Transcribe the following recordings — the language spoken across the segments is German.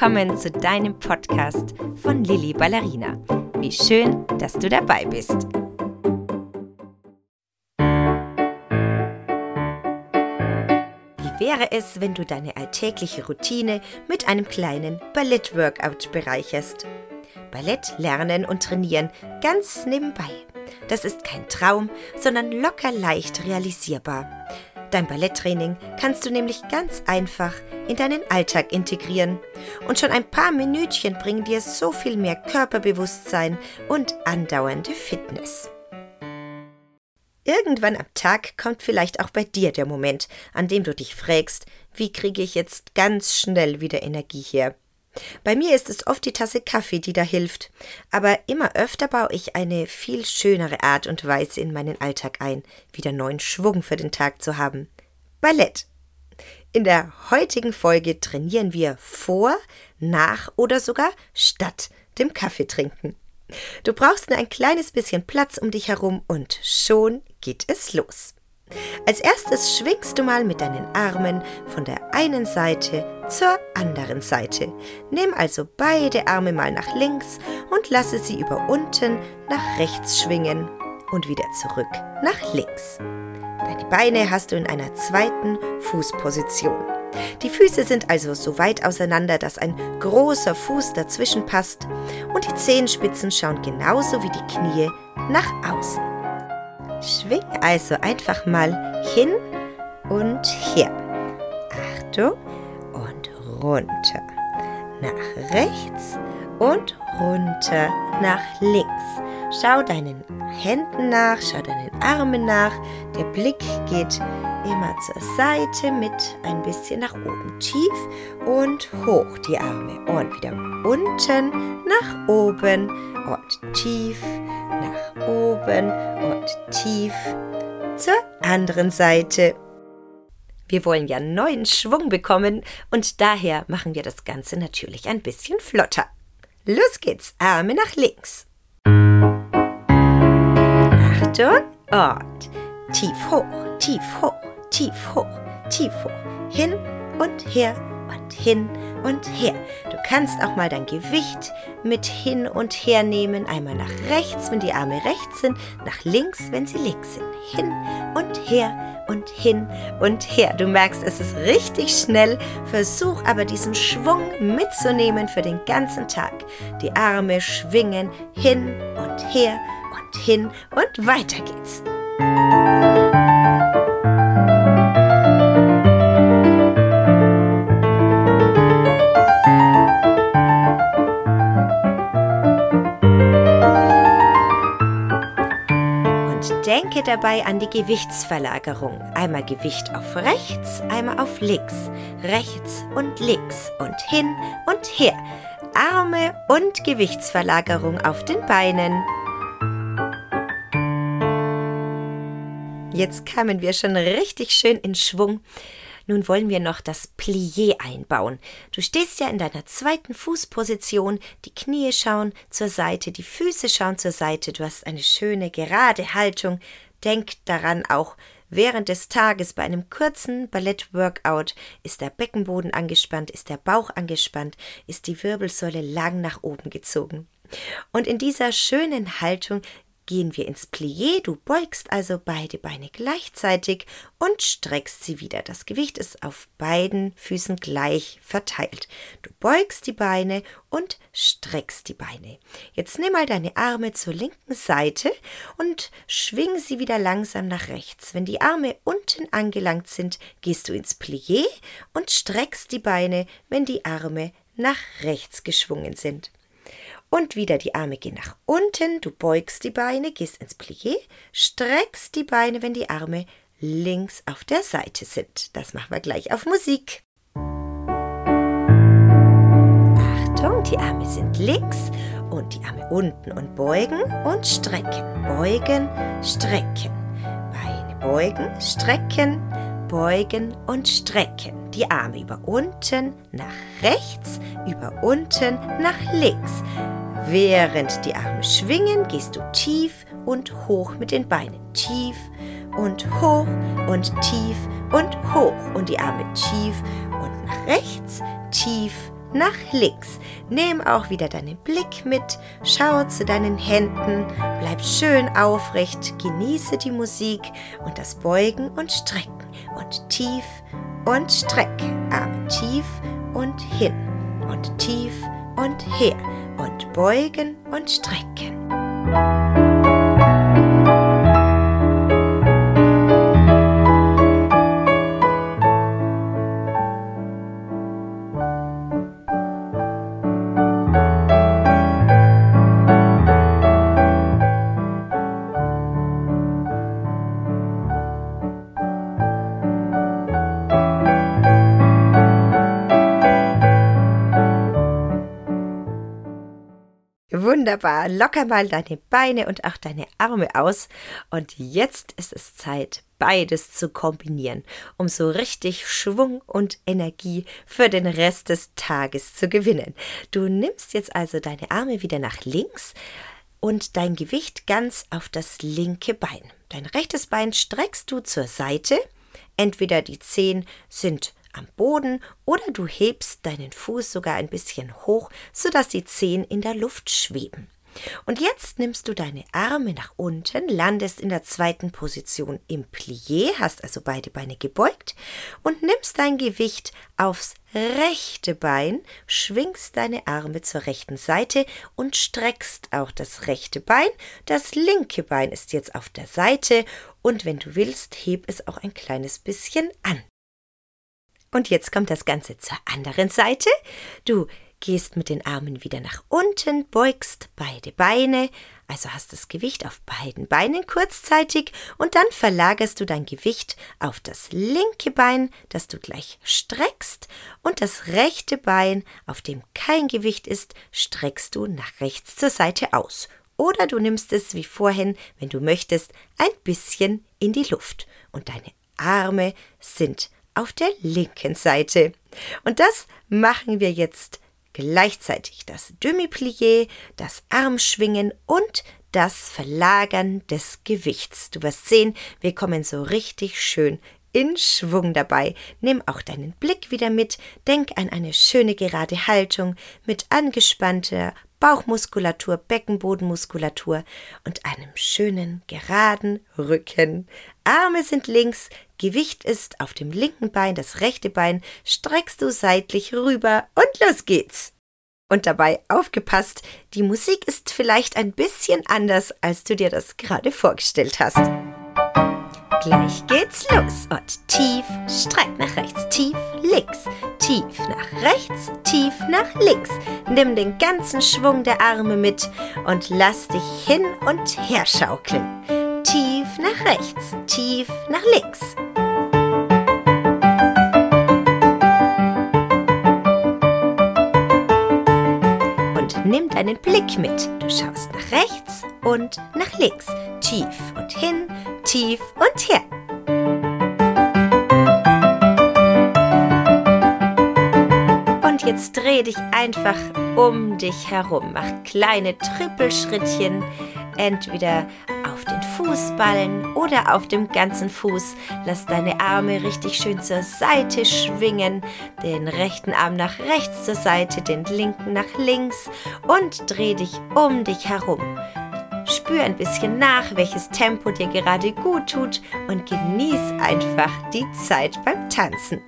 willkommen zu deinem Podcast von Lilly Ballerina. Wie schön, dass du dabei bist. Wie wäre es, wenn du deine alltägliche Routine mit einem kleinen Ballett-Workout bereicherst? Ballett lernen und trainieren ganz nebenbei. Das ist kein Traum, sondern locker leicht realisierbar. Dein Balletttraining kannst du nämlich ganz einfach in deinen Alltag integrieren. Und schon ein paar Minütchen bringen dir so viel mehr Körperbewusstsein und andauernde Fitness. Irgendwann am Tag kommt vielleicht auch bei dir der Moment, an dem du dich fragst, wie kriege ich jetzt ganz schnell wieder Energie her? Bei mir ist es oft die Tasse Kaffee, die da hilft, aber immer öfter baue ich eine viel schönere Art und Weise in meinen Alltag ein, wieder neuen Schwung für den Tag zu haben. Ballett. In der heutigen Folge trainieren wir vor, nach oder sogar statt dem Kaffee trinken. Du brauchst nur ein kleines bisschen Platz um dich herum und schon geht es los. Als erstes schwingst du mal mit deinen Armen von der einen Seite zur anderen Seite. Nimm also beide Arme mal nach links und lasse sie über unten nach rechts schwingen und wieder zurück nach links. Deine Beine hast du in einer zweiten Fußposition. Die Füße sind also so weit auseinander, dass ein großer Fuß dazwischen passt und die Zehenspitzen schauen genauso wie die Knie nach außen. Schwing also einfach mal hin und her. Achtung und runter. Nach rechts und runter nach links. Schau deinen Händen nach, schau deinen Armen nach. Der Blick geht immer zur Seite mit ein bisschen nach oben tief und hoch die Arme und wieder unten nach oben und tief nach oben und tief zur anderen Seite. Wir wollen ja neuen Schwung bekommen und daher machen wir das Ganze natürlich ein bisschen flotter. Los geht's, Arme nach links. Achtung und tief hoch, tief hoch, tief hoch, tief hoch, hin und her und hin und her. Du kannst auch mal dein Gewicht mit hin und her nehmen. Einmal nach rechts, wenn die Arme rechts sind, nach links, wenn sie links sind. Hin und her und hin und her. Du merkst, es ist richtig schnell. Versuch aber diesen Schwung mitzunehmen für den ganzen Tag. Die Arme schwingen hin und her und hin und weiter geht's. Denke dabei an die Gewichtsverlagerung. Einmal Gewicht auf rechts, einmal auf links. Rechts und links und hin und her. Arme und Gewichtsverlagerung auf den Beinen. Jetzt kamen wir schon richtig schön in Schwung. Nun wollen wir noch das Plié einbauen. Du stehst ja in deiner zweiten Fußposition, die Knie schauen zur Seite, die Füße schauen zur Seite, du hast eine schöne gerade Haltung. Denk daran auch, Während des Tages bei einem kurzen Ballett-Workout ist der Beckenboden angespannt, ist der Bauch angespannt, ist die Wirbelsäule lang nach oben gezogen. Und in dieser schönen Haltung gehen wir ins Plié. Du beugst also beide Beine gleichzeitig und streckst sie wieder. Das Gewicht ist auf beiden Füßen gleich verteilt. Du beugst die Beine und streckst die Beine. Jetzt nimm mal deine Arme zur linken Seite und schwing sie wieder langsam nach rechts. Wenn die Arme unten angelangt sind, gehst du ins Plié und streckst die Beine, wenn die Arme nach rechts geschwungen sind. Und wieder die Arme gehen nach unten, du beugst die Beine, gehst ins Plié, streckst die Beine, wenn die Arme links auf der Seite sind. Das machen wir gleich auf Musik. Achtung, die Arme sind links und die Arme unten und beugen und strecken, beugen, strecken. Beine beugen, strecken, beugen und strecken. Die Arme über unten nach rechts, über unten nach links. Während die Arme schwingen, gehst du tief und hoch mit den Beinen. Tief und hoch und tief und hoch. Und die Arme tief und nach rechts, tief nach links. Nimm auch wieder deinen Blick mit, schau zu deinen Händen, bleib schön aufrecht, genieße die Musik und das Beugen und Strecken und tief und streck, Arme tief und hin und tief und her und beugen und strecken. Wunderbar. Locker mal deine Beine und auch deine Arme aus. Und jetzt ist es Zeit, beides zu kombinieren, um so richtig Schwung und Energie für den Rest des Tages zu gewinnen. Du nimmst jetzt also deine Arme wieder nach links und dein Gewicht ganz auf das linke Bein. Dein rechtes Bein streckst du zur Seite. Entweder die Zehen sind am Boden oder du hebst deinen Fuß sogar ein bisschen hoch, sodass die Zehen in der Luft schweben. Und jetzt nimmst du deine Arme nach unten, landest in der zweiten Position im Plié, hast also beide Beine gebeugt und nimmst dein Gewicht aufs rechte Bein, schwingst deine Arme zur rechten Seite und streckst auch das rechte Bein. Das linke Bein ist jetzt auf der Seite und wenn du willst, heb es auch ein kleines bisschen an. Und jetzt kommt das Ganze zur anderen Seite. Du gehst mit den Armen wieder nach unten, beugst beide Beine, also hast das Gewicht auf beiden Beinen kurzzeitig und dann verlagerst du dein Gewicht auf das linke Bein, das du gleich streckst und das rechte Bein, auf dem kein Gewicht ist, streckst du nach rechts zur Seite aus. Oder du nimmst es wie vorhin, wenn du möchtest, ein bisschen in die Luft und deine Arme sind auf der linken Seite. Und das machen wir jetzt gleichzeitig. Das Demi-Plié, das Armschwingen und das Verlagern des Gewichts. Du wirst sehen, wir kommen so richtig schön in Schwung dabei. Nimm auch deinen Blick wieder mit, denk an eine schöne gerade Haltung mit angespannter Bauchmuskulatur, Beckenbodenmuskulatur und einem schönen geraden Rücken. Arme sind links, Gewicht ist auf dem linken Bein, das rechte Bein streckst du seitlich rüber und los geht's. Und dabei aufgepasst, die Musik ist vielleicht ein bisschen anders, als du dir das gerade vorgestellt hast. Gleich geht's los und tief, streck nach rechts, tief, links, tief nach rechts, tief nach links. Nimm den ganzen Schwung der Arme mit und lass dich hin und her schaukeln. Nach rechts, tief nach links. Und nimm deinen Blick mit. Du schaust nach rechts und nach links, tief und hin, tief und her. Und jetzt dreh dich einfach um dich herum. Mach kleine Trippelschrittchen, entweder auf den Fußballen oder auf dem ganzen Fuß. Lass deine Arme richtig schön zur Seite schwingen, den rechten Arm nach rechts zur Seite, den linken nach links und dreh dich um dich herum. Spür ein bisschen nach, welches Tempo dir gerade gut tut und genieß einfach die Zeit beim Tanzen.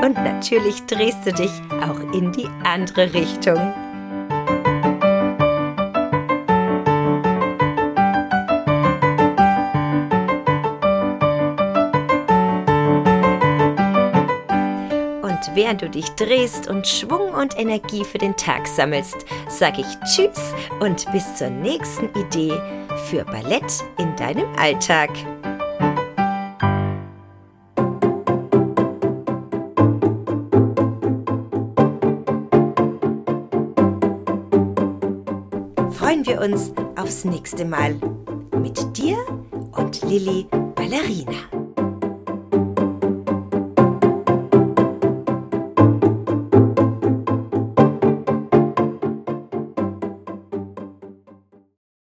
Und natürlich drehst du dich auch in die andere Richtung. Während du dich drehst und Schwung und Energie für den Tag sammelst, sage ich Tschüss und bis zur nächsten Idee für Ballett in deinem Alltag. Freuen wir uns aufs nächste Mal mit dir und Lilly Ballerina.